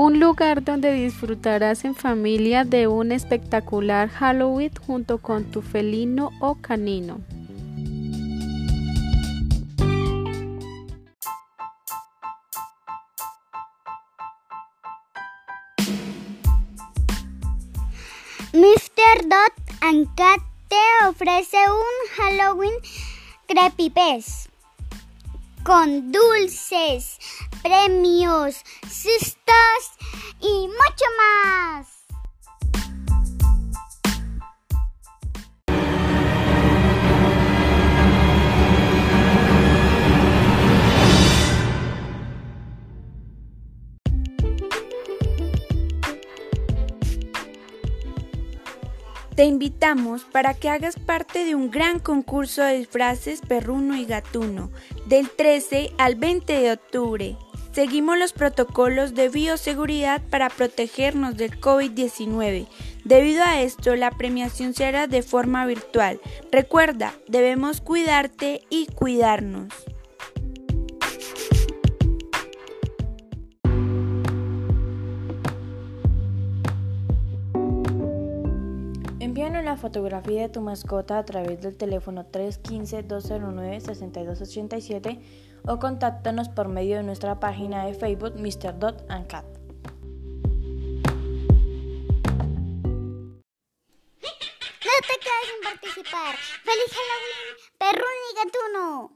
un lugar donde disfrutarás en familia de un espectacular Halloween junto con tu felino o canino. Mr. Dot and Cat te ofrece un Halloween creepypes con dulces, premios, sustos Te invitamos para que hagas parte de un gran concurso de disfraces perruno y gatuno del 13 al 20 de octubre. Seguimos los protocolos de bioseguridad para protegernos del COVID-19. Debido a esto, la premiación se hará de forma virtual. Recuerda, debemos cuidarte y cuidarnos. La fotografía de tu mascota a través del teléfono 315-209-6287 o contáctanos por medio de nuestra página de Facebook Mr. Dot and Cat. No te quedes sin participar. ¡Feliz Halloween, perrún y gatuno!